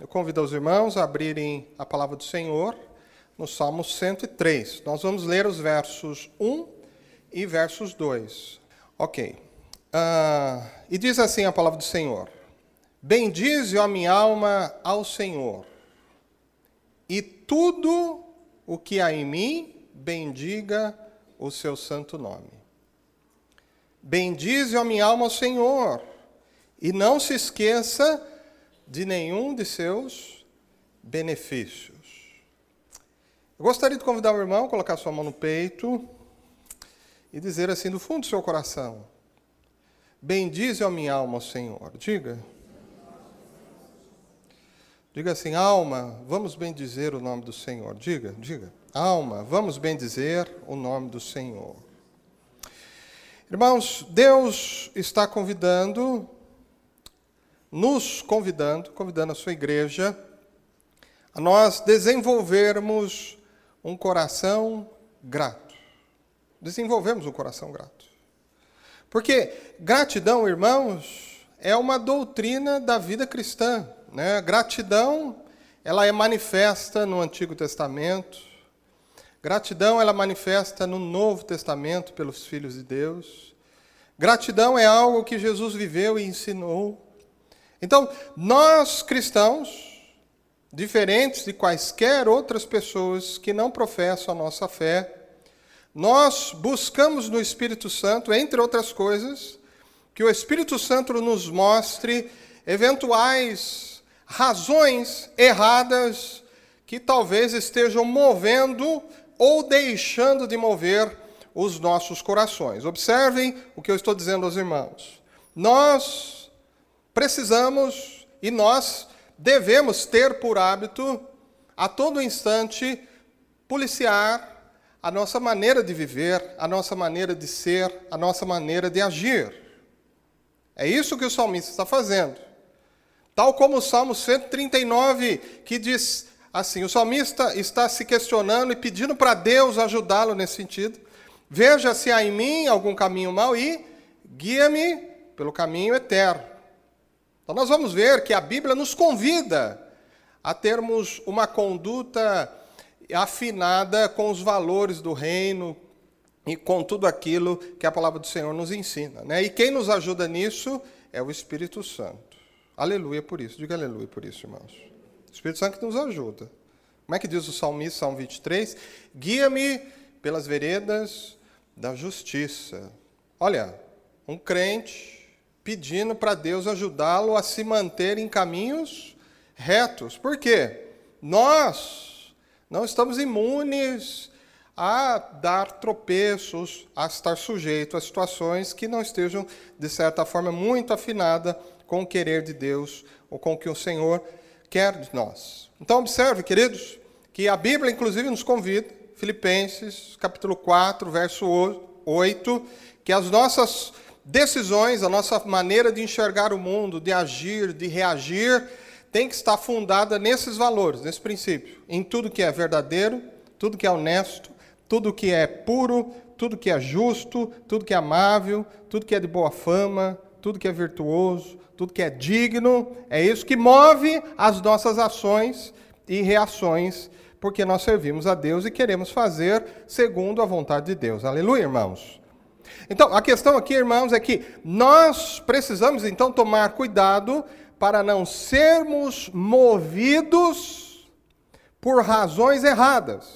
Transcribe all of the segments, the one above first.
eu convido os irmãos a abrirem a palavra do Senhor no Salmo 103. Nós vamos ler os versos 1 e versos 2. Ok. Uh, e diz assim a palavra do Senhor: Bendize, ó minha alma, ao Senhor, e tudo o que há em mim, bendiga o seu santo nome. Bendize, ó minha alma, ao Senhor, e não se esqueça de nenhum de seus benefícios. Eu gostaria de convidar o irmão a colocar sua mão no peito e dizer assim do fundo do seu coração: Bendize a minha alma, Senhor. Diga. Diga assim, alma, vamos bendizer o nome do Senhor. Diga, diga. Alma, vamos bendizer o nome do Senhor. Irmãos, Deus está convidando nos convidando, convidando a sua igreja, a nós desenvolvermos um coração grato. Desenvolvemos um coração grato. Porque gratidão, irmãos, é uma doutrina da vida cristã. Né? Gratidão, ela é manifesta no Antigo Testamento. Gratidão, ela manifesta no Novo Testamento pelos filhos de Deus. Gratidão é algo que Jesus viveu e ensinou. Então, nós cristãos, diferentes de quaisquer outras pessoas que não professam a nossa fé, nós buscamos no Espírito Santo, entre outras coisas, que o Espírito Santo nos mostre eventuais razões erradas que talvez estejam movendo ou deixando de mover os nossos corações. Observem o que eu estou dizendo aos irmãos. Nós precisamos e nós devemos ter por hábito, a todo instante, policiar a nossa maneira de viver, a nossa maneira de ser, a nossa maneira de agir. É isso que o salmista está fazendo. Tal como o Salmo 139, que diz assim: o salmista está se questionando e pedindo para Deus ajudá-lo nesse sentido. Veja se há em mim algum caminho mau e guia-me pelo caminho eterno. Então, nós vamos ver que a Bíblia nos convida a termos uma conduta afinada com os valores do reino e com tudo aquilo que a palavra do Senhor nos ensina. Né? E quem nos ajuda nisso é o Espírito Santo. Aleluia por isso. Diga aleluia por isso, irmãos. O Espírito Santo que nos ajuda. Como é que diz o salmista, Salmo 23? Guia-me pelas veredas da justiça. Olha, um crente pedindo para Deus ajudá-lo a se manter em caminhos retos. Por quê? Nós não estamos imunes a dar tropeços, a estar sujeito a situações que não estejam, de certa forma, muito afinada com o querer de Deus ou com o que o Senhor quer de nós. Então, observe, queridos, que a Bíblia, inclusive, nos convida, Filipenses, capítulo 4, verso 8, que as nossas decisões, a nossa maneira de enxergar o mundo, de agir, de reagir, tem que estar fundada nesses valores, nesse princípio. Em tudo que é verdadeiro, tudo que é honesto, tudo que é puro, tudo que é justo, tudo que é amável, tudo que é de boa fama, tudo que é virtuoso, tudo que é digno. É isso que move as nossas ações e reações, porque nós servimos a Deus e queremos fazer segundo a vontade de Deus. Aleluia, irmãos. Então, a questão aqui, irmãos, é que nós precisamos então tomar cuidado para não sermos movidos por razões erradas.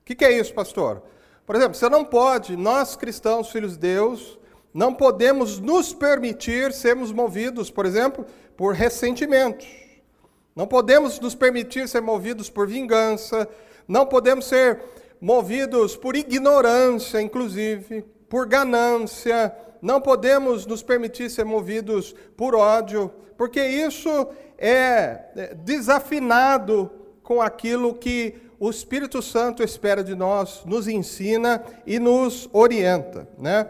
O que, que é isso, pastor? Por exemplo, você não pode, nós cristãos, filhos de Deus, não podemos nos permitir sermos movidos, por exemplo, por ressentimentos. Não podemos nos permitir ser movidos por vingança. Não podemos ser movidos por ignorância, inclusive por ganância, não podemos nos permitir ser movidos por ódio, porque isso é, é desafinado com aquilo que o Espírito Santo espera de nós, nos ensina e nos orienta, né?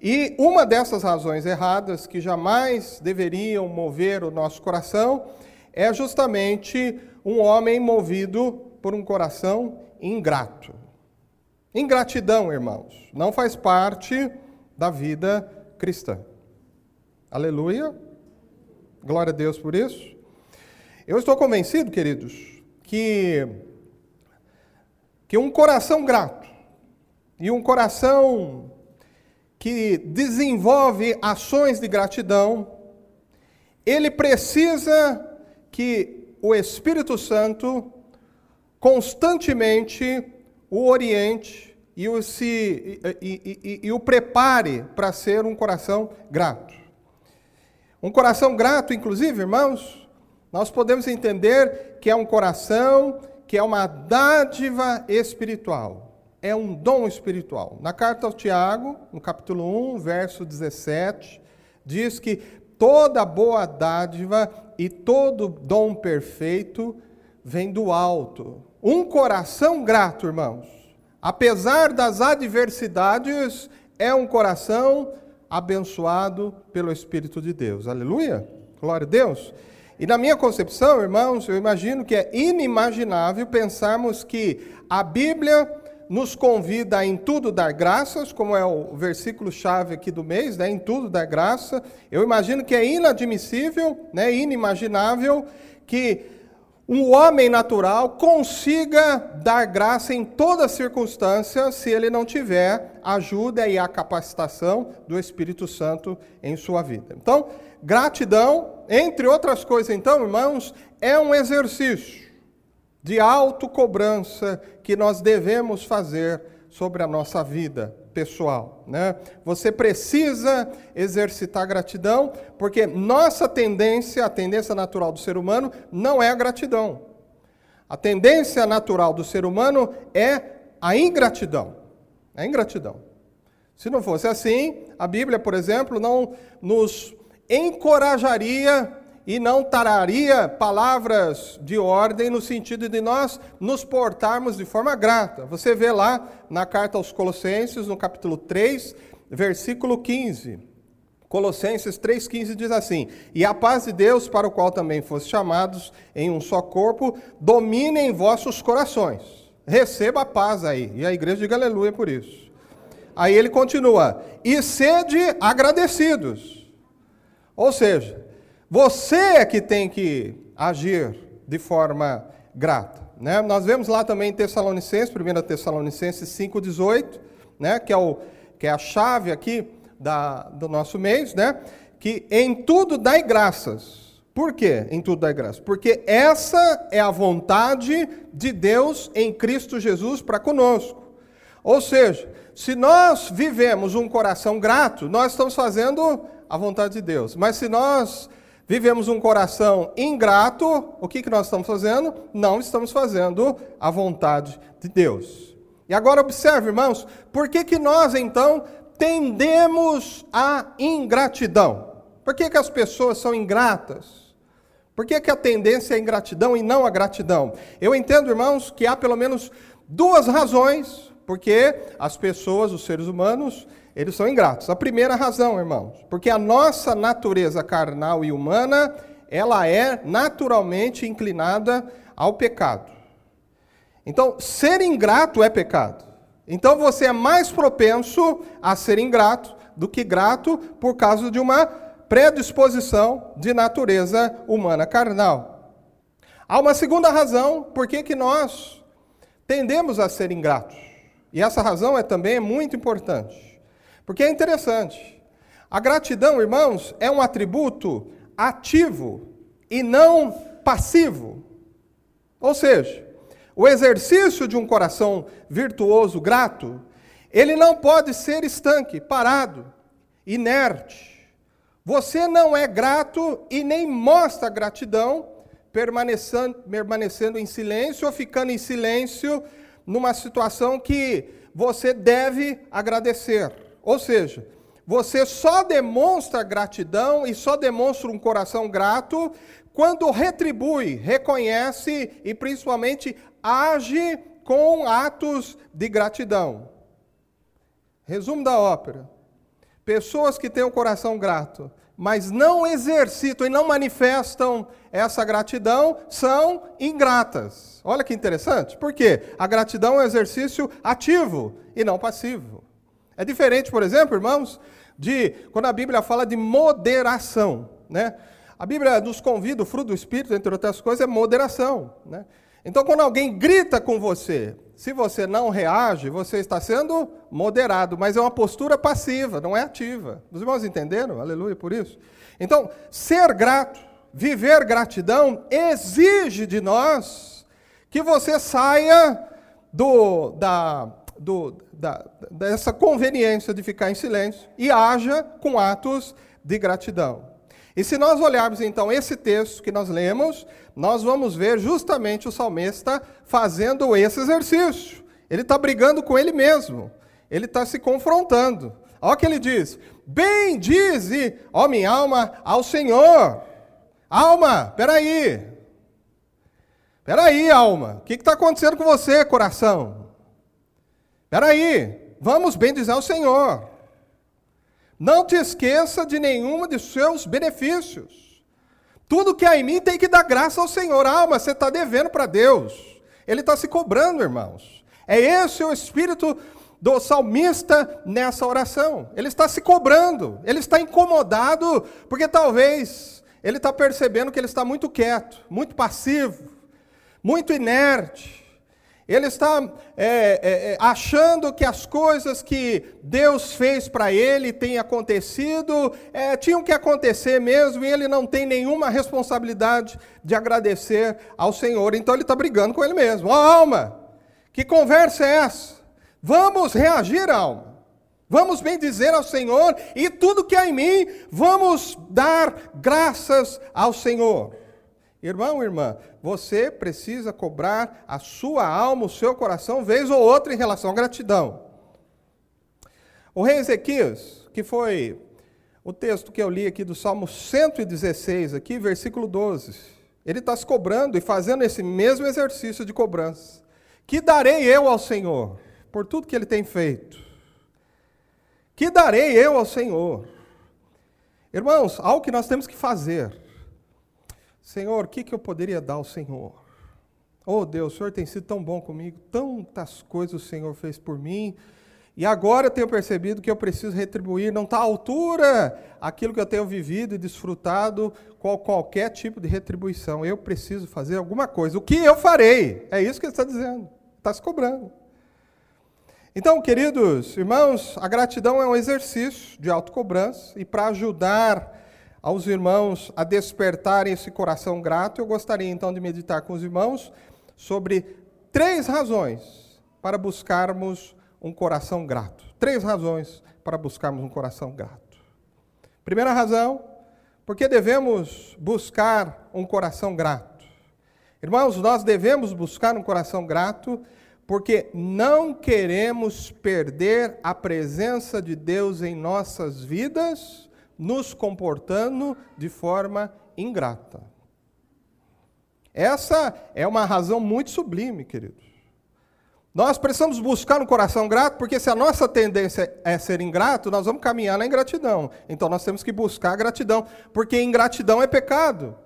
E uma dessas razões erradas que jamais deveriam mover o nosso coração é justamente um homem movido por um coração ingrato. Ingratidão, irmãos, não faz parte da vida cristã. Aleluia. Glória a Deus por isso. Eu estou convencido, queridos, que, que um coração grato e um coração que desenvolve ações de gratidão, ele precisa que o Espírito Santo constantemente o oriente e o, se, e, e, e o prepare para ser um coração grato. Um coração grato, inclusive, irmãos, nós podemos entender que é um coração que é uma dádiva espiritual, é um dom espiritual. Na carta ao Tiago, no capítulo 1, verso 17, diz que toda boa dádiva e todo dom perfeito vem do alto. Um coração grato, irmãos, apesar das adversidades, é um coração abençoado pelo Espírito de Deus. Aleluia! Glória a Deus. E na minha concepção, irmãos, eu imagino que é inimaginável pensarmos que a Bíblia nos convida a em tudo dar graças, como é o versículo chave aqui do mês, né, em tudo dar graça. Eu imagino que é inadmissível, né, inimaginável que um homem natural consiga dar graça em toda circunstância se ele não tiver a ajuda e a capacitação do Espírito Santo em sua vida. Então, gratidão, entre outras coisas, então, irmãos, é um exercício de autocobrança que nós devemos fazer sobre a nossa vida pessoal. Né? Você precisa exercitar gratidão, porque nossa tendência, a tendência natural do ser humano, não é a gratidão. A tendência natural do ser humano é a ingratidão. É a ingratidão. Se não fosse assim, a Bíblia, por exemplo, não nos encorajaria e não tararia palavras de ordem no sentido de nós nos portarmos de forma grata. Você vê lá na carta aos Colossenses, no capítulo 3, versículo 15. Colossenses 3,15 diz assim: E a paz de Deus, para o qual também foste chamados em um só corpo, domine em vossos corações. Receba a paz aí. E a igreja diga aleluia por isso. Aí ele continua: E sede agradecidos. Ou seja, você é que tem que agir de forma grata. Né? Nós vemos lá também em Tessalonicenses, 1 Tessalonicenses 5,18, né? que, é o, que é a chave aqui da, do nosso mês, né? que em tudo dai graças. Por quê? Em tudo dai graças. Porque essa é a vontade de Deus em Cristo Jesus para conosco. Ou seja, se nós vivemos um coração grato, nós estamos fazendo a vontade de Deus. Mas se nós vivemos um coração ingrato, o que, que nós estamos fazendo? Não estamos fazendo a vontade de Deus. E agora observe, irmãos, por que, que nós então tendemos à ingratidão? Por que, que as pessoas são ingratas? Por que, que a tendência é a ingratidão e não a gratidão? Eu entendo, irmãos, que há pelo menos duas razões porque as pessoas, os seres humanos, eles são ingratos. A primeira razão, irmãos, porque a nossa natureza carnal e humana, ela é naturalmente inclinada ao pecado. Então, ser ingrato é pecado. Então, você é mais propenso a ser ingrato do que grato por causa de uma predisposição de natureza humana carnal. Há uma segunda razão por que, que nós tendemos a ser ingratos. E essa razão é também muito importante. Porque é interessante. A gratidão, irmãos, é um atributo ativo e não passivo. Ou seja, o exercício de um coração virtuoso, grato, ele não pode ser estanque, parado, inerte. Você não é grato e nem mostra gratidão permanecendo, permanecendo em silêncio ou ficando em silêncio numa situação que você deve agradecer. Ou seja, você só demonstra gratidão e só demonstra um coração grato quando retribui, reconhece e principalmente age com atos de gratidão. Resumo da ópera: pessoas que têm o coração grato, mas não exercitam e não manifestam essa gratidão, são ingratas. Olha que interessante, por quê? A gratidão é um exercício ativo e não passivo. É diferente, por exemplo, irmãos, de quando a Bíblia fala de moderação. Né? A Bíblia nos convida, o fruto do Espírito, entre outras coisas, é moderação. Né? Então, quando alguém grita com você, se você não reage, você está sendo moderado, mas é uma postura passiva, não é ativa. Os irmãos entenderam? Aleluia por isso. Então, ser grato, viver gratidão, exige de nós que você saia do, da, do, da, dessa conveniência de ficar em silêncio e haja com atos de gratidão. E se nós olharmos então esse texto que nós lemos, nós vamos ver justamente o salmista fazendo esse exercício. Ele está brigando com ele mesmo, ele está se confrontando. Olha o que ele diz: Bendize, ó minha alma, ao Senhor. Alma, peraí. Peraí, alma. O que está acontecendo com você, coração? Peraí. Vamos bendizer ao Senhor. Não te esqueça de nenhuma de seus benefícios. Tudo que há em mim tem que dar graça ao Senhor. Alma, você está devendo para Deus. Ele está se cobrando, irmãos. É esse o espírito do salmista nessa oração. Ele está se cobrando, ele está incomodado, porque talvez ele está percebendo que ele está muito quieto, muito passivo, muito inerte. Ele está é, é, é, achando que as coisas que Deus fez para ele têm acontecido, é, tinham que acontecer mesmo, e ele não tem nenhuma responsabilidade de agradecer ao Senhor. Então ele está brigando com ele mesmo. Ó oh, alma, que conversa é essa? Vamos reagir, alma. Vamos bendizer ao Senhor e tudo que há em mim, vamos dar graças ao Senhor. Irmão, irmã, você precisa cobrar a sua alma, o seu coração, vez ou outra em relação à gratidão. O rei Ezequias, que foi o texto que eu li aqui do Salmo 116, aqui, versículo 12, ele está se cobrando e fazendo esse mesmo exercício de cobrança. Que darei eu ao Senhor por tudo que ele tem feito? Que darei eu ao Senhor? Irmãos, algo que nós temos que fazer Senhor, o que, que eu poderia dar ao Senhor? Oh Deus, o Senhor tem sido tão bom comigo, tantas coisas o Senhor fez por mim, e agora eu tenho percebido que eu preciso retribuir, não está à altura aquilo que eu tenho vivido e desfrutado com qualquer tipo de retribuição. Eu preciso fazer alguma coisa. O que eu farei? É isso que ele está dizendo. Está se cobrando. Então, queridos irmãos, a gratidão é um exercício de autocobrança e para ajudar aos irmãos a despertarem esse coração grato, eu gostaria então de meditar com os irmãos sobre três razões para buscarmos um coração grato. Três razões para buscarmos um coração grato. Primeira razão, porque devemos buscar um coração grato. Irmãos, nós devemos buscar um coração grato porque não queremos perder a presença de Deus em nossas vidas nos comportando de forma ingrata. Essa é uma razão muito sublime, queridos. Nós precisamos buscar um coração grato, porque se a nossa tendência é ser ingrato, nós vamos caminhar na ingratidão. Então nós temos que buscar a gratidão, porque ingratidão é pecado.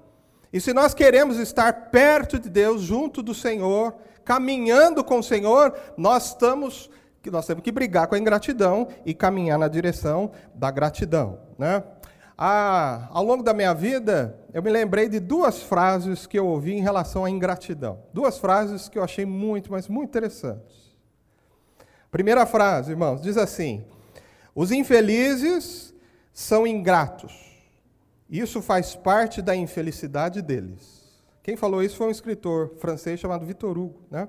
E se nós queremos estar perto de Deus, junto do Senhor, caminhando com o Senhor, nós estamos nós temos que brigar com a ingratidão e caminhar na direção da gratidão. Né? Ah, ao longo da minha vida, eu me lembrei de duas frases que eu ouvi em relação à ingratidão. Duas frases que eu achei muito, mas muito interessantes. Primeira frase, irmãos, diz assim: Os infelizes são ingratos. Isso faz parte da infelicidade deles. Quem falou isso foi um escritor francês chamado Victor Hugo. Né?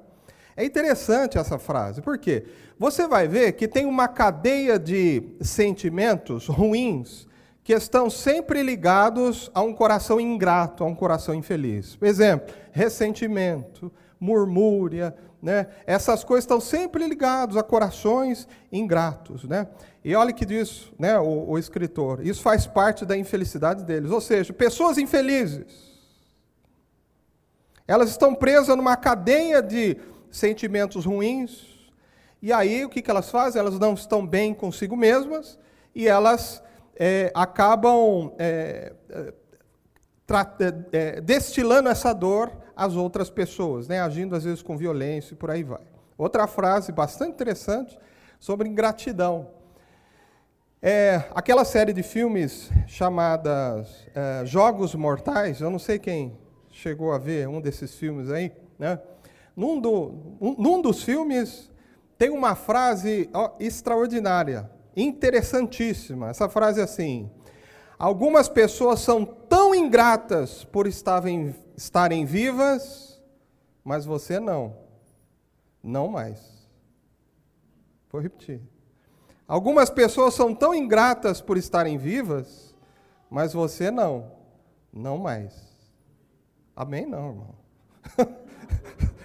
É interessante essa frase, por quê? Você vai ver que tem uma cadeia de sentimentos ruins que estão sempre ligados a um coração ingrato, a um coração infeliz. Por exemplo, ressentimento, murmúria, né? Essas coisas estão sempre ligadas a corações ingratos, né? E olha que diz, né, o, o escritor, isso faz parte da infelicidade deles, ou seja, pessoas infelizes. Elas estão presas numa cadeia de sentimentos ruins, e aí o que, que elas fazem? Elas não estão bem consigo mesmas e elas é, acabam é, é, é, destilando essa dor às outras pessoas, né? agindo às vezes com violência e por aí vai. Outra frase bastante interessante sobre ingratidão. É, aquela série de filmes chamadas é, Jogos Mortais, eu não sei quem chegou a ver um desses filmes aí, né? Num, do, um, num dos filmes tem uma frase ó, extraordinária, interessantíssima. Essa frase é assim: Algumas pessoas são tão ingratas por estarem, estarem vivas, mas você não. Não mais. Vou repetir. Algumas pessoas são tão ingratas por estarem vivas, mas você não. Não mais. Amém, não, irmão.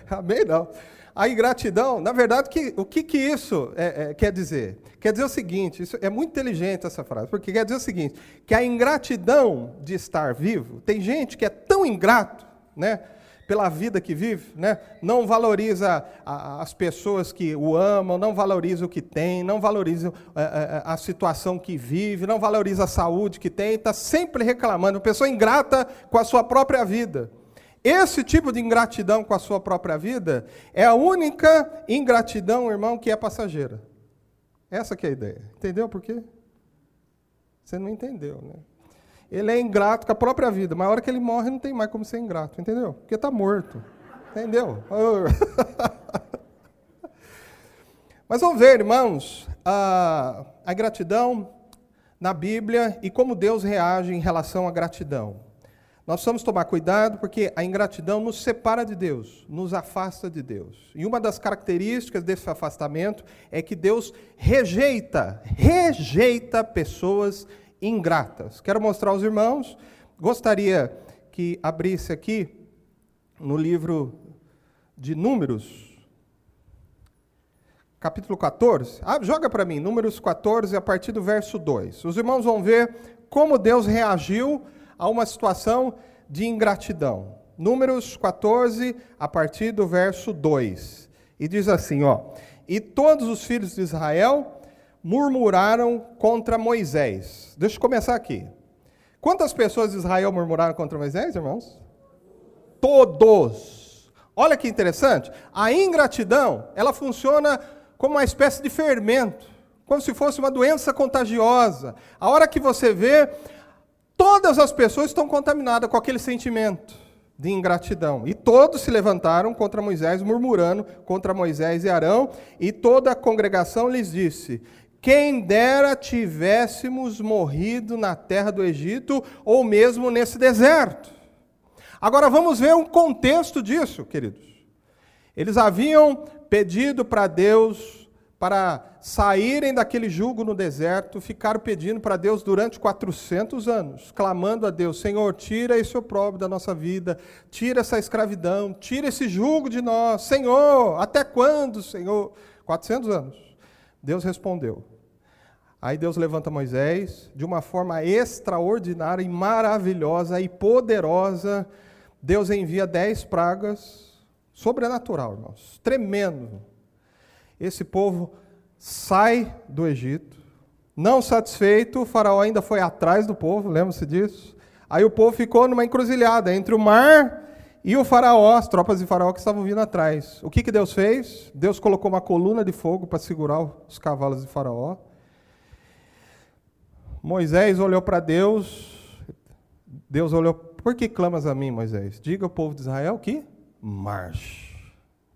Amém, não. A ingratidão, na verdade, que, o que, que isso é, é, quer dizer? Quer dizer o seguinte, isso é muito inteligente essa frase, porque quer dizer o seguinte, que a ingratidão de estar vivo, tem gente que é tão ingrato, né? pela vida que vive, né? não valoriza as pessoas que o amam, não valoriza o que tem, não valoriza a, é, é, é, a situação que vive, não valoriza a saúde que tem, está sempre reclamando, uma pessoa ingrata com a sua própria vida. Esse tipo de ingratidão com a sua própria vida é a única ingratidão, irmão, que é passageira. Essa que é a ideia. Entendeu por quê? Você não entendeu, né? ele é ingrato com a própria vida, mas a hora que ele morre não tem mais como ser ingrato, entendeu? Porque está morto. Entendeu? mas vamos ver, irmãos, a, a gratidão na Bíblia e como Deus reage em relação à gratidão. Nós precisamos tomar cuidado porque a ingratidão nos separa de Deus, nos afasta de Deus. E uma das características desse afastamento é que Deus rejeita, rejeita pessoas ingratas. Quero mostrar aos irmãos, gostaria que abrisse aqui no livro de Números, capítulo 14. Ah, joga para mim, Números 14, a partir do verso 2. Os irmãos vão ver como Deus reagiu a uma situação de ingratidão. Números 14, a partir do verso 2. E diz assim, ó: E todos os filhos de Israel murmuraram contra Moisés. Deixa eu começar aqui. Quantas pessoas de Israel murmuraram contra Moisés, irmãos? Todos. Olha que interessante. A ingratidão, ela funciona como uma espécie de fermento, como se fosse uma doença contagiosa. A hora que você vê, todas as pessoas estão contaminadas com aquele sentimento de ingratidão. E todos se levantaram contra Moisés, murmurando contra Moisés e Arão, e toda a congregação lhes disse: quem dera tivéssemos morrido na terra do Egito ou mesmo nesse deserto. Agora vamos ver um contexto disso, queridos. Eles haviam pedido para Deus para saírem daquele jugo no deserto, ficaram pedindo para Deus durante 400 anos, clamando a Deus: Senhor, tira esse opróbrio da nossa vida, tira essa escravidão, tira esse jugo de nós. Senhor, até quando, Senhor? 400 anos. Deus respondeu: Aí Deus levanta Moisés de uma forma extraordinária e maravilhosa e poderosa. Deus envia dez pragas, sobrenatural, irmãos, tremendo. Esse povo sai do Egito. Não satisfeito, o faraó ainda foi atrás do povo, lembra-se disso? Aí o povo ficou numa encruzilhada entre o mar e o faraó, as tropas de faraó que estavam vindo atrás. O que, que Deus fez? Deus colocou uma coluna de fogo para segurar os cavalos de faraó. Moisés olhou para Deus, Deus olhou, por que clamas a mim, Moisés? Diga ao povo de Israel que marche.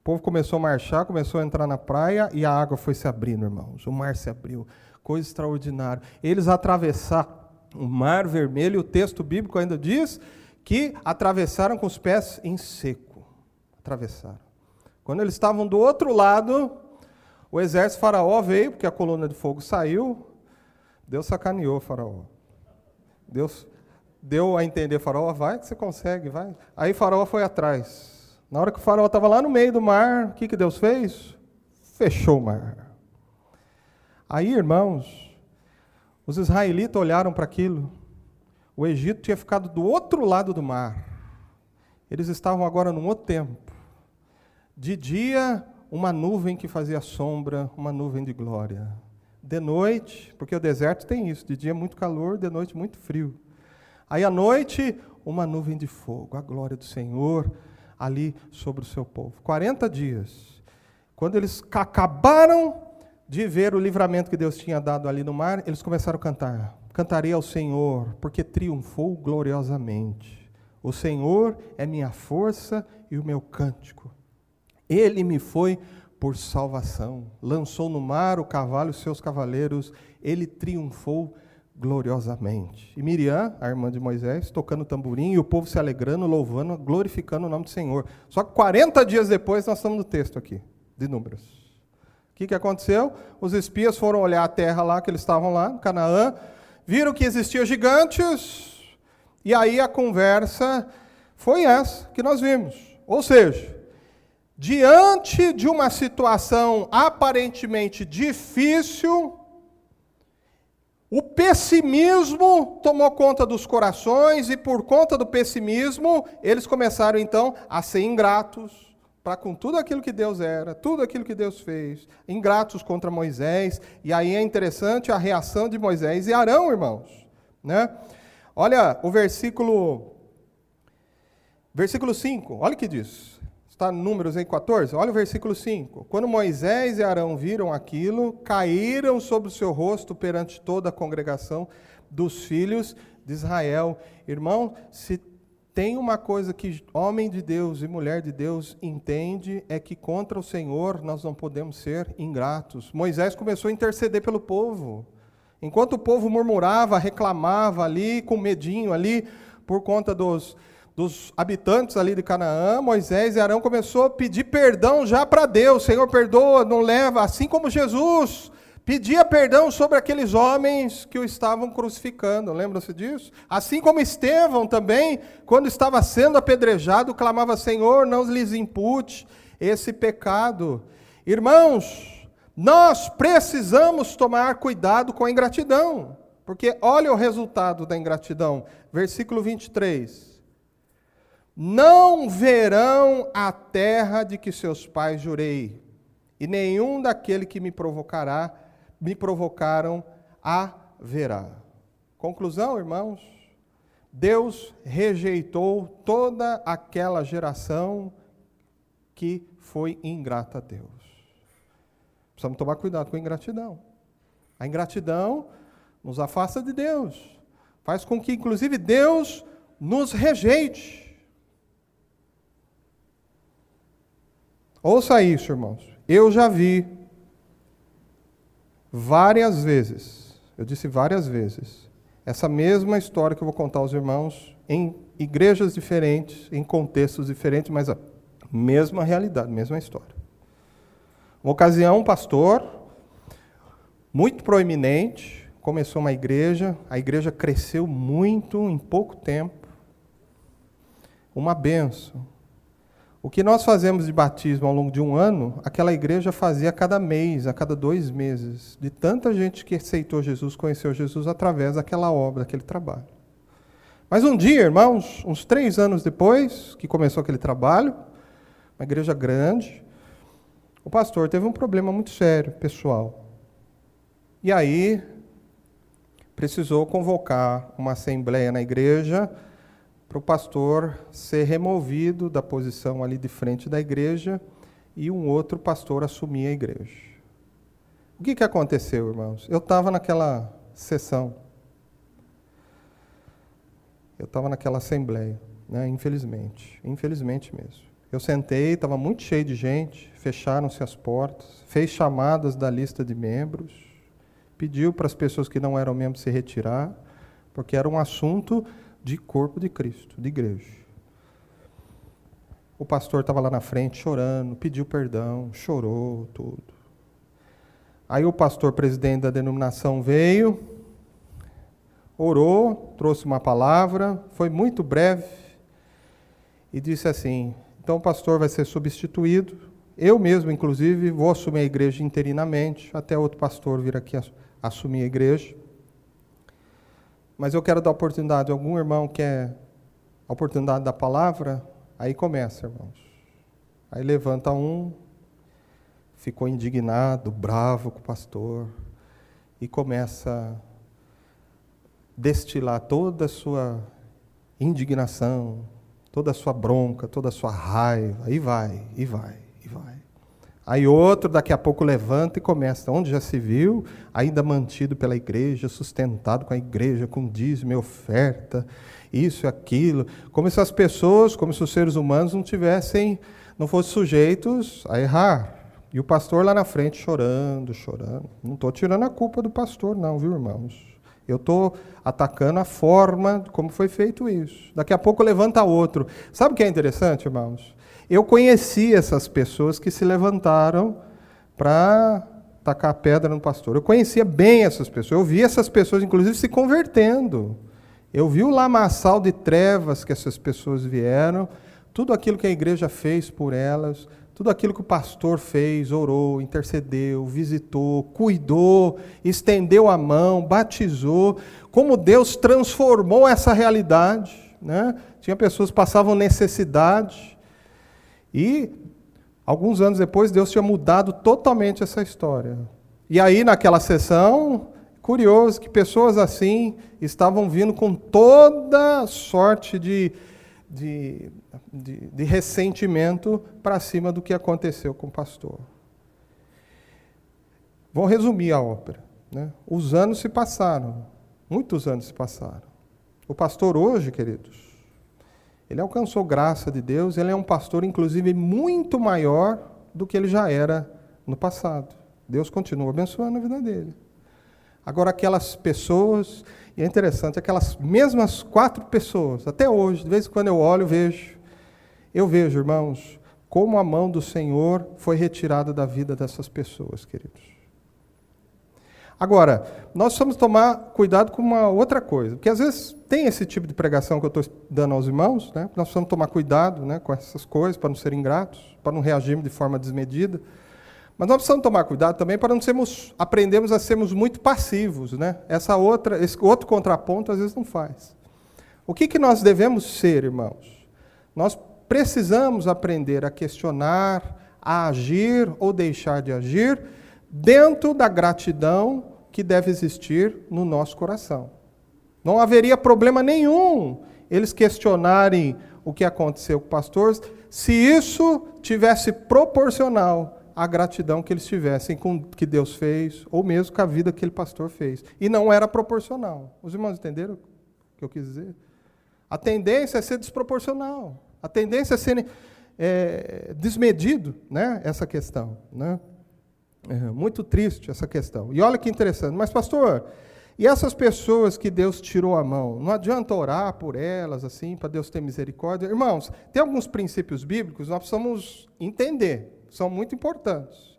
Povo começou a marchar, começou a entrar na praia e a água foi se abrindo, irmãos. O mar se abriu. Coisa extraordinária. Eles atravessaram o mar vermelho, o texto bíblico ainda diz que atravessaram com os pés em seco. Atravessaram. Quando eles estavam do outro lado, o exército faraó veio, porque a coluna de fogo saiu, Deus sacaneou faraó. Deus deu a entender faraó, vai que você consegue, vai. Aí faraó foi atrás. Na hora que o faraó estava lá no meio do mar, o que, que Deus fez? Fechou o mar. Aí, irmãos, os israelitas olharam para aquilo. O Egito tinha ficado do outro lado do mar. Eles estavam agora num outro tempo. De dia, uma nuvem que fazia sombra, uma nuvem de glória. De noite, porque o deserto tem isso, de dia muito calor, de noite muito frio. Aí à noite, uma nuvem de fogo, a glória do Senhor ali sobre o seu povo. 40 dias. Quando eles acabaram de ver o livramento que Deus tinha dado ali no mar, eles começaram a cantar: Cantarei ao Senhor, porque triunfou gloriosamente. O Senhor é minha força e o meu cântico. Ele me foi por salvação. Lançou no mar o cavalo e seus cavaleiros. Ele triunfou gloriosamente. E Miriam, a irmã de Moisés, tocando tamborim e o povo se alegrando, louvando, glorificando o nome do Senhor. Só que 40 dias depois nós estamos no texto aqui, de Números. O que, que aconteceu? Os espias foram olhar a terra lá, que eles estavam lá, Canaã, viram que existiam gigantes, e aí a conversa foi essa que nós vimos. Ou seja, diante de uma situação aparentemente difícil, o pessimismo tomou conta dos corações e por conta do pessimismo, eles começaram então a ser ingratos para com tudo aquilo que Deus era, tudo aquilo que Deus fez, ingratos contra Moisés. E aí é interessante a reação de Moisés e Arão, irmãos, né? Olha o versículo versículo 5. Olha o que diz. Está em Números em 14? Olha o versículo 5. Quando Moisés e Arão viram aquilo, caíram sobre o seu rosto perante toda a congregação dos filhos de Israel. Irmão, se tem uma coisa que homem de Deus e mulher de Deus entende é que contra o Senhor nós não podemos ser ingratos. Moisés começou a interceder pelo povo. Enquanto o povo murmurava, reclamava ali, com medinho ali, por conta dos dos habitantes ali de Canaã, Moisés e Arão começou a pedir perdão já para Deus. Senhor, perdoa, não leva, assim como Jesus pedia perdão sobre aqueles homens que o estavam crucificando. Lembram-se disso? Assim como Estevão também, quando estava sendo apedrejado, clamava: Senhor, não lhes impute esse pecado. Irmãos, nós precisamos tomar cuidado com a ingratidão, porque olha o resultado da ingratidão. Versículo 23 não verão a terra de que seus pais jurei, e nenhum daquele que me provocará, me provocaram, a verá. Conclusão, irmãos, Deus rejeitou toda aquela geração que foi ingrata a Deus. Precisamos tomar cuidado com a ingratidão. A ingratidão nos afasta de Deus, faz com que, inclusive, Deus nos rejeite. Ouça isso, irmãos. Eu já vi várias vezes, eu disse várias vezes, essa mesma história que eu vou contar aos irmãos em igrejas diferentes, em contextos diferentes, mas a mesma realidade, mesma história. Uma ocasião, um pastor, muito proeminente, começou uma igreja, a igreja cresceu muito em pouco tempo, uma benção o que nós fazemos de batismo ao longo de um ano, aquela igreja fazia a cada mês, a cada dois meses, de tanta gente que aceitou Jesus, conheceu Jesus através daquela obra, daquele trabalho. Mas um dia, irmãos, uns três anos depois que começou aquele trabalho, uma igreja grande, o pastor teve um problema muito sério, pessoal. E aí, precisou convocar uma assembleia na igreja para o pastor ser removido da posição ali de frente da igreja e um outro pastor assumir a igreja. O que, que aconteceu, irmãos? Eu estava naquela sessão. Eu estava naquela assembleia, né? infelizmente. Infelizmente mesmo. Eu sentei, estava muito cheio de gente, fecharam-se as portas, fez chamadas da lista de membros, pediu para as pessoas que não eram membros se retirar, porque era um assunto de corpo de Cristo, de igreja. O pastor estava lá na frente chorando, pediu perdão, chorou, tudo. Aí o pastor presidente da denominação veio, orou, trouxe uma palavra, foi muito breve e disse assim: então o pastor vai ser substituído. Eu mesmo, inclusive, vou assumir a igreja interinamente, até outro pastor vir aqui assumir a igreja. Mas eu quero dar oportunidade. Algum irmão quer a oportunidade da palavra? Aí começa, irmãos. Aí levanta um, ficou indignado, bravo com o pastor, e começa a destilar toda a sua indignação, toda a sua bronca, toda a sua raiva, e vai, e vai. Aí outro daqui a pouco levanta e começa. Onde já se viu, ainda mantido pela igreja, sustentado com a igreja, com dízimo e oferta, isso e aquilo. Como se as pessoas, como se os seres humanos não tivessem, não fossem sujeitos a errar. E o pastor lá na frente chorando, chorando. Não estou tirando a culpa do pastor, não, viu, irmãos? Eu estou atacando a forma como foi feito isso. Daqui a pouco levanta outro. Sabe o que é interessante, irmãos? Eu conheci essas pessoas que se levantaram para tacar pedra no pastor. Eu conhecia bem essas pessoas. Eu vi essas pessoas, inclusive, se convertendo. Eu vi o lamaçal de trevas que essas pessoas vieram, tudo aquilo que a igreja fez por elas, tudo aquilo que o pastor fez, orou, intercedeu, visitou, cuidou, estendeu a mão, batizou, como Deus transformou essa realidade. Né? Tinha pessoas que passavam necessidade, e alguns anos depois, Deus tinha mudado totalmente essa história. E aí, naquela sessão, curioso que pessoas assim estavam vindo com toda sorte de, de, de, de ressentimento para cima do que aconteceu com o pastor. Vou resumir a ópera. Né? Os anos se passaram, muitos anos se passaram. O pastor hoje, queridos, ele alcançou graça de Deus, ele é um pastor, inclusive, muito maior do que ele já era no passado. Deus continua abençoando a vida dele. Agora, aquelas pessoas, e é interessante, aquelas mesmas quatro pessoas, até hoje, de vez em quando eu olho, vejo, eu vejo, irmãos, como a mão do Senhor foi retirada da vida dessas pessoas, queridos. Agora, nós precisamos tomar cuidado com uma outra coisa, porque às vezes tem esse tipo de pregação que eu estou dando aos irmãos, né? nós precisamos tomar cuidado né, com essas coisas, para não ser ingratos, para não reagirmos de forma desmedida. Mas nós precisamos tomar cuidado também para não sermos, aprendermos a sermos muito passivos. Né? Essa outra, esse outro contraponto às vezes não faz. O que, que nós devemos ser, irmãos? Nós precisamos aprender a questionar, a agir ou deixar de agir dentro da gratidão que deve existir no nosso coração. Não haveria problema nenhum eles questionarem o que aconteceu com o pastor, se isso tivesse proporcional à gratidão que eles tivessem com o que Deus fez, ou mesmo com a vida que aquele pastor fez. E não era proporcional. Os irmãos entenderam o que eu quis dizer? A tendência é ser desproporcional. A tendência é ser é, desmedido, né, essa questão. Né? É muito triste essa questão. E olha que interessante. Mas, pastor, e essas pessoas que Deus tirou a mão, não adianta orar por elas, assim, para Deus ter misericórdia? Irmãos, tem alguns princípios bíblicos nós precisamos entender, são muito importantes.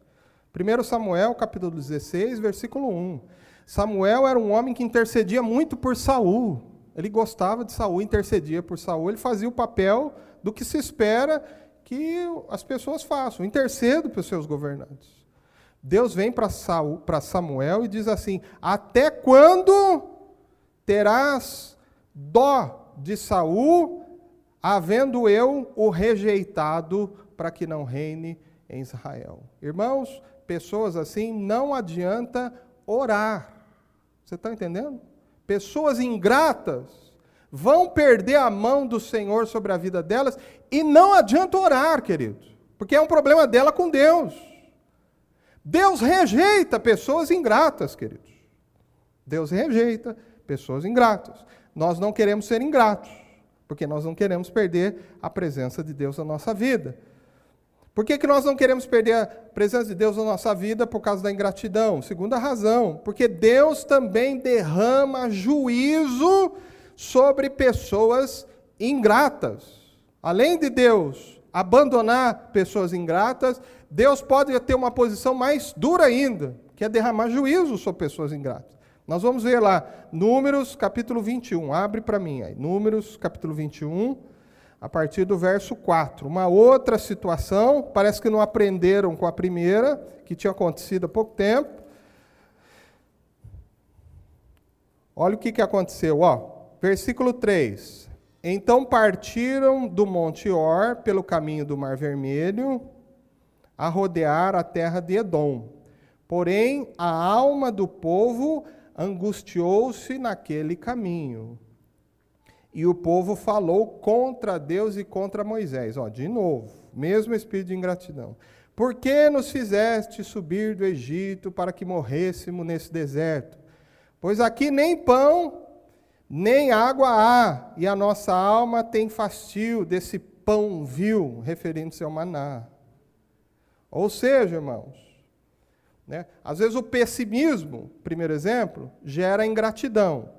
1 Samuel, capítulo 16, versículo 1. Samuel era um homem que intercedia muito por Saul. Ele gostava de Saul, intercedia por Saul, ele fazia o papel do que se espera que as pessoas façam, intercedo pelos seus governantes. Deus vem para Samuel e diz assim: Até quando terás dó de Saul, havendo eu o rejeitado para que não reine em Israel? Irmãos, pessoas assim não adianta orar. Você está entendendo? Pessoas ingratas vão perder a mão do Senhor sobre a vida delas e não adianta orar, querido, porque é um problema dela com Deus. Deus rejeita pessoas ingratas, queridos. Deus rejeita pessoas ingratas. Nós não queremos ser ingratos, porque nós não queremos perder a presença de Deus na nossa vida. Por que, que nós não queremos perder a presença de Deus na nossa vida por causa da ingratidão? Segunda razão, porque Deus também derrama juízo sobre pessoas ingratas. Além de Deus abandonar pessoas ingratas, Deus pode ter uma posição mais dura ainda, que é derramar juízo sobre pessoas ingratas. Nós vamos ver lá, Números capítulo 21, abre para mim aí, Números capítulo 21, a partir do verso 4. Uma outra situação, parece que não aprenderam com a primeira, que tinha acontecido há pouco tempo. Olha o que, que aconteceu, ó. Versículo 3. Então partiram do Monte Or pelo caminho do Mar Vermelho, a rodear a terra de Edom. Porém, a alma do povo angustiou-se naquele caminho. E o povo falou contra Deus e contra Moisés. Ó, de novo, mesmo espírito de ingratidão. Por que nos fizeste subir do Egito para que morrêssemos nesse deserto? Pois aqui nem pão, nem água há, e a nossa alma tem fastio desse pão vil, referindo-se ao maná. Ou seja, irmãos, né, às vezes o pessimismo, primeiro exemplo, gera ingratidão.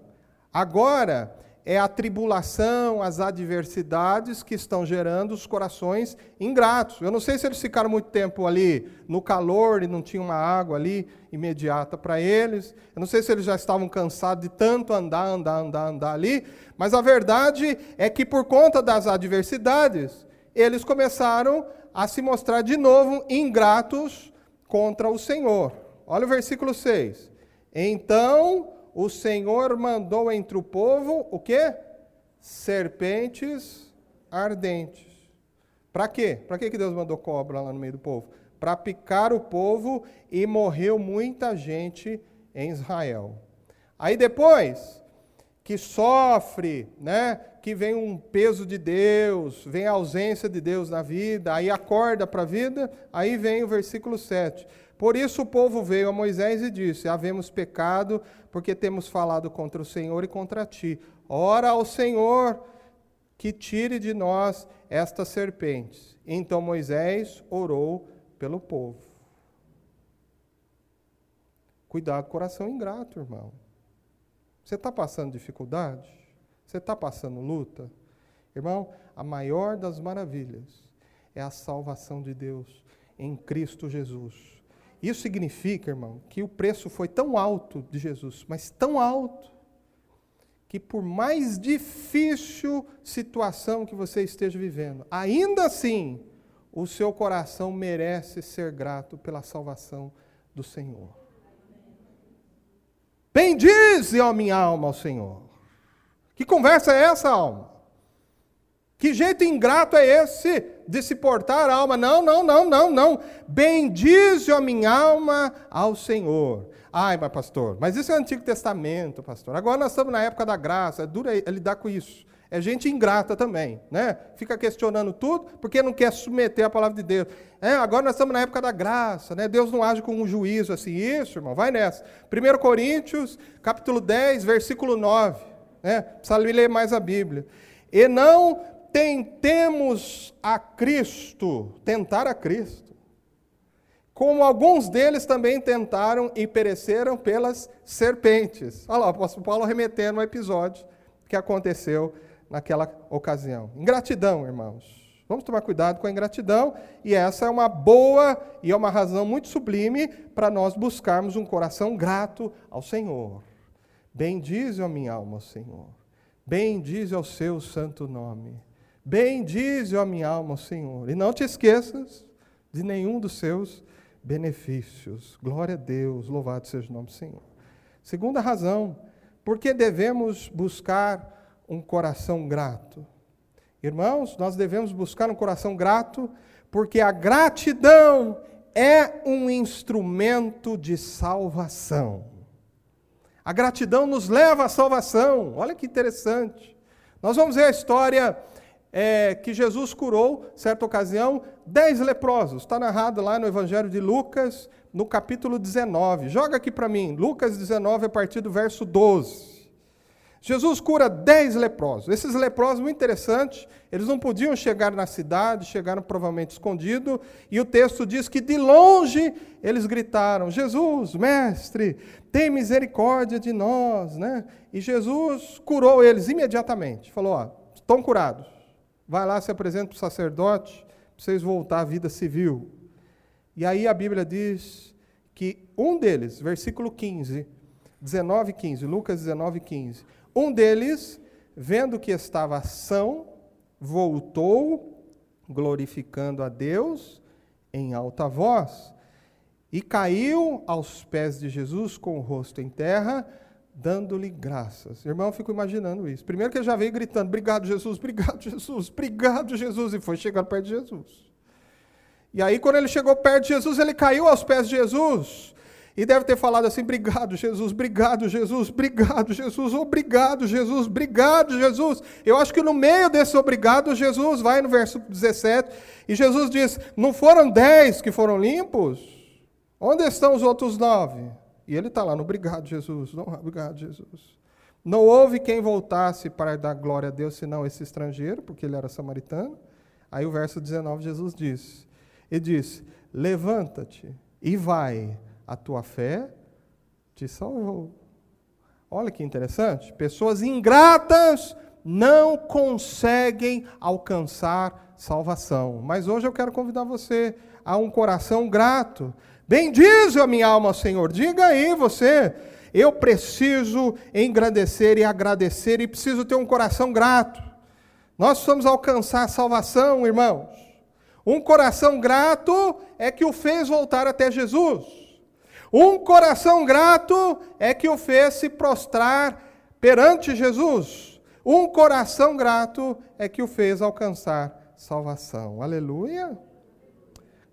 Agora, é a tribulação, as adversidades que estão gerando os corações ingratos. Eu não sei se eles ficaram muito tempo ali no calor e não tinha uma água ali imediata para eles. Eu não sei se eles já estavam cansados de tanto andar, andar, andar, andar ali. Mas a verdade é que por conta das adversidades, eles começaram a se mostrar de novo ingratos contra o Senhor. Olha o versículo 6. Então o Senhor mandou entre o povo o quê? Serpentes ardentes. Para quê? Para que Deus mandou cobra lá no meio do povo? Para picar o povo e morreu muita gente em Israel. Aí depois que sofre, né? Que vem um peso de Deus, vem a ausência de Deus na vida, aí acorda para a vida, aí vem o versículo 7. Por isso o povo veio a Moisés e disse: Havemos pecado, porque temos falado contra o Senhor e contra ti. Ora ao Senhor que tire de nós estas serpentes. Então Moisés orou pelo povo. Cuidado, coração ingrato, irmão. Você está passando dificuldade? Você está passando luta? Irmão, a maior das maravilhas é a salvação de Deus em Cristo Jesus. Isso significa, irmão, que o preço foi tão alto de Jesus, mas tão alto, que por mais difícil situação que você esteja vivendo, ainda assim, o seu coração merece ser grato pela salvação do Senhor. Bendize, ó minha alma, ao Senhor. Que conversa é essa, alma? Que jeito ingrato é esse de se portar a alma? Não, não, não, não, não. Bendize a minha alma ao Senhor. Ai, mas pastor, mas isso é o Antigo Testamento, pastor. Agora nós estamos na época da graça, é duro lidar com isso. É gente ingrata também, né? Fica questionando tudo porque não quer submeter a palavra de Deus. É, agora nós estamos na época da graça, né? Deus não age com um juízo assim. Isso, irmão, vai nessa. 1 Coríntios, capítulo 10, versículo 9. Né? Precisa ler mais a Bíblia. E não tentemos a Cristo, tentar a Cristo. Como alguns deles também tentaram e pereceram pelas serpentes. Olha lá, o apóstolo Paulo remetendo ao episódio que aconteceu naquela ocasião. Ingratidão, irmãos. Vamos tomar cuidado com a ingratidão, e essa é uma boa e é uma razão muito sublime para nós buscarmos um coração grato ao Senhor. Bendize a minha alma, Senhor. Bendize ao seu santo nome. Bendize, ó minha alma, Senhor, e não te esqueças de nenhum dos seus benefícios. Glória a Deus, louvado seja o nome do Senhor. Segunda razão, porque devemos buscar um coração grato. Irmãos, nós devemos buscar um coração grato, porque a gratidão é um instrumento de salvação. A gratidão nos leva à salvação. Olha que interessante. Nós vamos ver a história é, que Jesus curou, certa ocasião, dez leprosos. Está narrado lá no Evangelho de Lucas, no capítulo 19. Joga aqui para mim, Lucas 19, a partir do verso 12. Jesus cura dez leprosos. Esses leprosos, muito interessante, eles não podiam chegar na cidade, chegaram provavelmente escondidos, e o texto diz que de longe eles gritaram: Jesus, mestre, tem misericórdia de nós. Né? E Jesus curou eles imediatamente. Falou: ó, estão curados vai lá, se apresenta para o sacerdote, para vocês voltar à vida civil. E aí a Bíblia diz que um deles, versículo 15, 19 15, Lucas 19, 15, um deles, vendo que estava são, voltou, glorificando a Deus em alta voz, e caiu aos pés de Jesus com o rosto em terra, dando-lhe graças. Irmão, eu fico imaginando isso. Primeiro que ele já veio gritando: Obrigado, Jesus, obrigado, Jesus, obrigado, Jesus, e foi chegando perto de Jesus. E aí, quando ele chegou perto de Jesus, ele caiu aos pés de Jesus. E deve ter falado assim: obrigado, Jesus, obrigado, Jesus, obrigado, Jesus, obrigado, Jesus, obrigado, Jesus. Eu acho que no meio desse obrigado, Jesus vai no verso 17 e Jesus diz: Não foram dez que foram limpos? Onde estão os outros nove? E ele está lá no obrigado, Jesus, não, obrigado, Jesus. Não houve quem voltasse para dar glória a Deus senão esse estrangeiro, porque ele era samaritano. Aí o verso 19, Jesus diz: E diz: Levanta-te e vai a tua fé te salvou. Olha que interessante. Pessoas ingratas não conseguem alcançar salvação. Mas hoje eu quero convidar você a um coração grato. Bendize a minha alma, Senhor. Diga aí você. Eu preciso engrandecer e agradecer e preciso ter um coração grato. Nós precisamos alcançar a salvação, irmãos. Um coração grato é que o fez voltar até Jesus. Um coração grato é que o fez se prostrar perante Jesus. Um coração grato é que o fez alcançar salvação. Aleluia.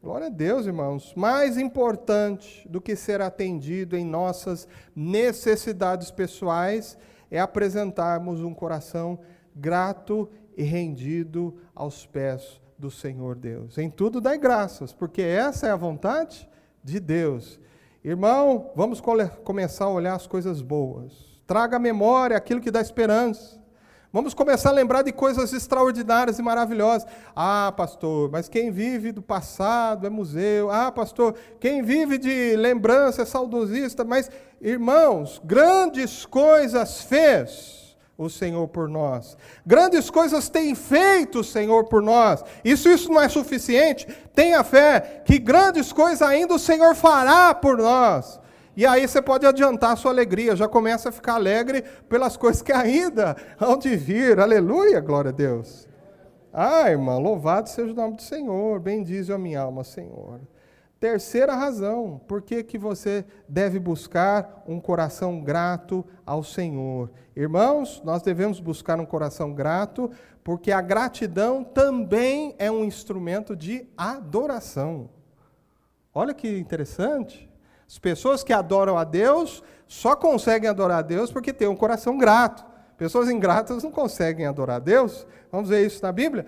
Glória a Deus, irmãos. Mais importante do que ser atendido em nossas necessidades pessoais é apresentarmos um coração grato e rendido aos pés do Senhor Deus. Em tudo dai graças, porque essa é a vontade de Deus. Irmão, vamos começar a olhar as coisas boas. Traga à memória aquilo que dá esperança. Vamos começar a lembrar de coisas extraordinárias e maravilhosas. Ah, pastor, mas quem vive do passado é museu. Ah, pastor, quem vive de lembrança é saudosista. Mas, irmãos, grandes coisas fez o Senhor por nós. Grandes coisas tem feito o Senhor por nós. Isso isso não é suficiente. Tenha fé que grandes coisas ainda o Senhor fará por nós. E aí você pode adiantar a sua alegria, já começa a ficar alegre pelas coisas que ainda hão de vir. Aleluia, glória a Deus. Ah, irmã, louvado seja o nome do Senhor. Bendize a minha alma, Senhor. Terceira razão, por que, que você deve buscar um coração grato ao Senhor? Irmãos, nós devemos buscar um coração grato, porque a gratidão também é um instrumento de adoração. Olha que interessante. As pessoas que adoram a Deus só conseguem adorar a Deus porque têm um coração grato. Pessoas ingratas não conseguem adorar a Deus. Vamos ver isso na Bíblia?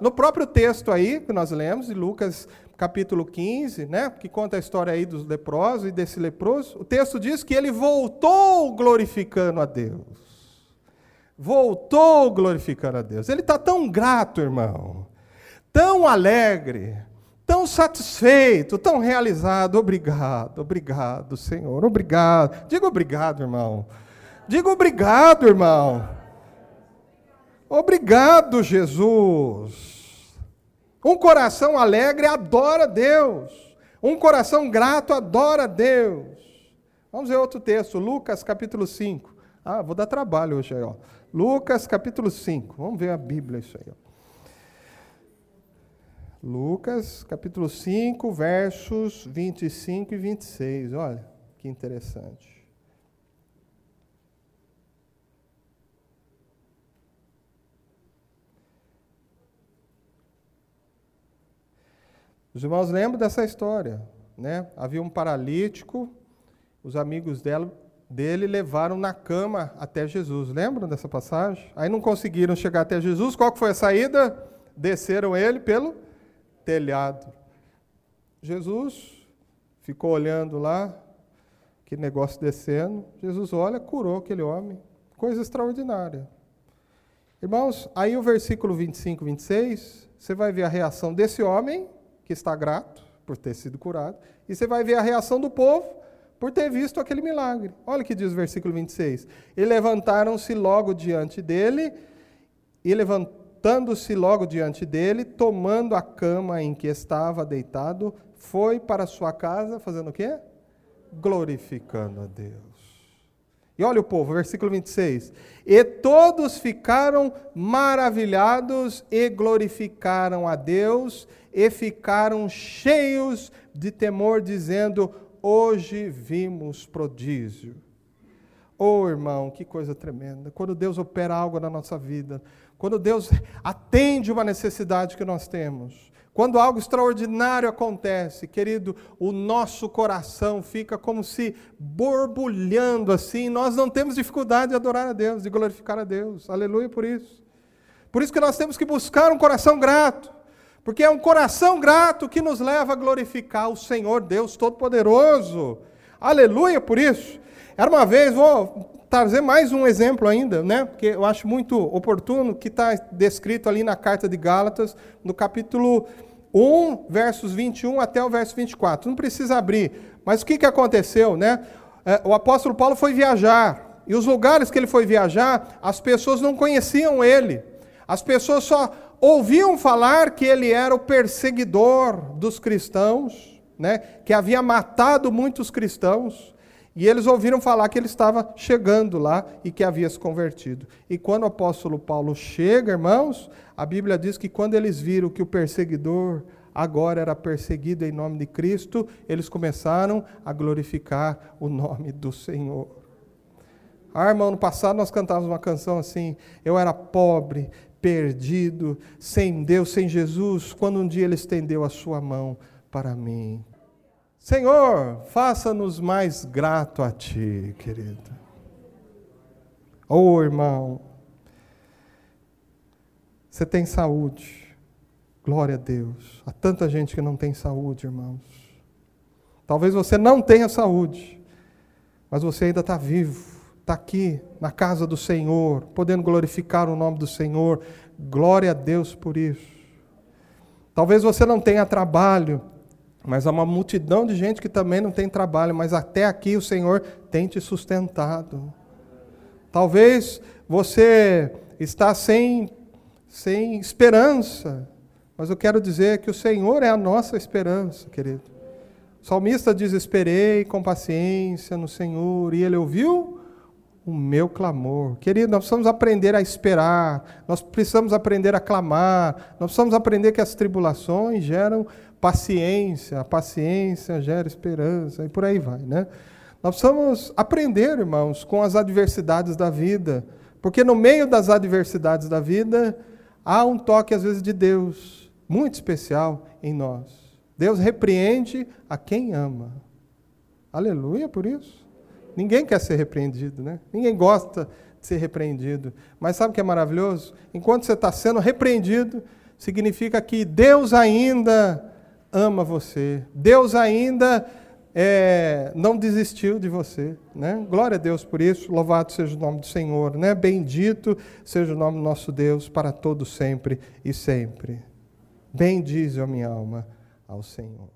No próprio texto aí que nós lemos, de Lucas capítulo 15, né, que conta a história aí dos leprosos e desse leproso, o texto diz que ele voltou glorificando a Deus. Voltou glorificando a Deus. Ele está tão grato, irmão, tão alegre, tão satisfeito, tão realizado. Obrigado, obrigado, Senhor, obrigado. Diga obrigado, irmão. Diga obrigado, irmão. Obrigado, Jesus. Um coração alegre adora Deus. Um coração grato adora Deus. Vamos ver outro texto, Lucas capítulo 5. Ah, vou dar trabalho hoje aí, ó. Lucas capítulo 5. Vamos ver a Bíblia isso aí, ó. Lucas capítulo 5, versos 25 e 26. Olha que interessante. Os irmãos lembram dessa história, né? Havia um paralítico, os amigos dela, dele levaram na cama até Jesus. Lembram dessa passagem? Aí não conseguiram chegar até Jesus. Qual foi a saída? Desceram ele pelo telhado. Jesus ficou olhando lá, que negócio descendo. Jesus olha, curou aquele homem. Coisa extraordinária. Irmãos, aí o versículo 25, 26, você vai ver a reação desse homem que está grato por ter sido curado, e você vai ver a reação do povo por ter visto aquele milagre. Olha o que diz o versículo 26. E levantaram-se logo diante dele, e levantando-se logo diante dele, tomando a cama em que estava deitado, foi para sua casa, fazendo o quê? Glorificando a Deus. E olha o povo, versículo 26. E todos ficaram maravilhados e glorificaram a Deus e ficaram cheios de temor, dizendo: Hoje vimos prodígio. Oh, irmão, que coisa tremenda. Quando Deus opera algo na nossa vida, quando Deus atende uma necessidade que nós temos, Quando algo extraordinário acontece, querido, o nosso coração fica como se borbulhando assim. Nós não temos dificuldade de adorar a Deus, de glorificar a Deus. Aleluia por isso. Por isso que nós temos que buscar um coração grato. Porque é um coração grato que nos leva a glorificar o Senhor Deus Todo-Poderoso. Aleluia por isso. Era uma vez, vou trazer mais um exemplo ainda, né? Porque eu acho muito oportuno que está descrito ali na carta de Gálatas, no capítulo 1, versos 21 até o verso 24. Não precisa abrir. Mas o que, que aconteceu, né? É, o apóstolo Paulo foi viajar. E os lugares que ele foi viajar, as pessoas não conheciam ele. As pessoas só ouviam falar que ele era o perseguidor dos cristãos, né? Que havia matado muitos cristãos. E eles ouviram falar que ele estava chegando lá e que havia se convertido. E quando o apóstolo Paulo chega, irmãos, a Bíblia diz que quando eles viram que o perseguidor agora era perseguido em nome de Cristo, eles começaram a glorificar o nome do Senhor. Ah, irmão, no passado nós cantávamos uma canção assim: Eu era pobre, perdido, sem Deus, sem Jesus, quando um dia Ele estendeu a sua mão para mim. Senhor, faça-nos mais grato a Ti, querido. Oh, irmão, você tem saúde. Glória a Deus. Há tanta gente que não tem saúde, irmãos. Talvez você não tenha saúde, mas você ainda está vivo, está aqui na casa do Senhor, podendo glorificar o nome do Senhor. Glória a Deus por isso. Talvez você não tenha trabalho, mas há uma multidão de gente que também não tem trabalho, mas até aqui o Senhor tem te sustentado. Talvez você está sem, sem esperança, mas eu quero dizer que o Senhor é a nossa esperança, querido. O salmista diz: Esperei com paciência no Senhor, e ele ouviu o meu clamor. Querido, nós precisamos aprender a esperar, nós precisamos aprender a clamar, nós precisamos aprender que as tribulações geram paciência, a paciência gera esperança, e por aí vai, né? Nós precisamos aprender, irmãos, com as adversidades da vida, porque no meio das adversidades da vida há um toque, às vezes, de Deus, muito especial em nós. Deus repreende a quem ama. Aleluia por isso. Ninguém quer ser repreendido, né? Ninguém gosta de ser repreendido. Mas sabe o que é maravilhoso? Enquanto você está sendo repreendido, significa que Deus ainda ama você. Deus ainda é, não desistiu de você. Né? Glória a Deus por isso. Louvado seja o nome do Senhor. Né? Bendito seja o nome do nosso Deus para todo sempre e sempre. Bendize a minha alma ao Senhor.